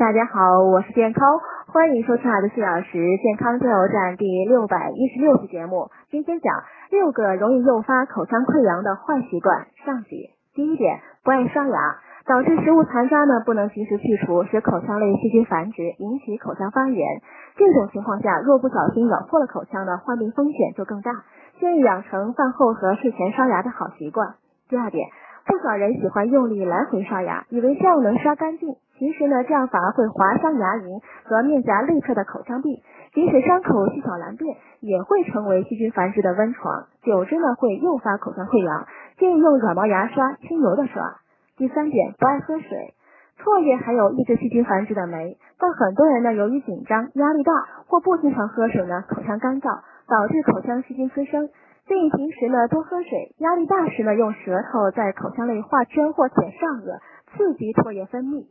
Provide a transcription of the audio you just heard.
大家好，我是健康，欢迎收听二十四小时健康加油站第六百一十六期节目。今天讲六个容易诱发口腔溃疡的坏习惯上集。第一点，不爱刷牙，导致食物残渣呢不能及时去除，使口腔内细菌繁殖，引起口腔发炎。这种情况下，若不小心咬破了口腔呢，患病风险就更大。建议养成饭后和睡前刷牙的好习惯。第二点。不少人喜欢用力来回刷牙，以为这样能刷干净。其实呢，这样反而会划伤牙龈和面颊内侧的口腔壁，即使伤口细小难辨，也会成为细菌繁殖的温床，久之呢会诱发口腔溃疡。建议用软毛牙刷，轻柔的刷。第三点，不爱喝水。唾液含有抑制细菌繁殖的酶，但很多人呢由于紧张、压力大或不经常喝水呢，口腔干燥，导致口腔细菌滋生。建议平时呢多喝水，压力大时呢用舌头在口腔内画圈或舔上颚，刺激唾液分泌。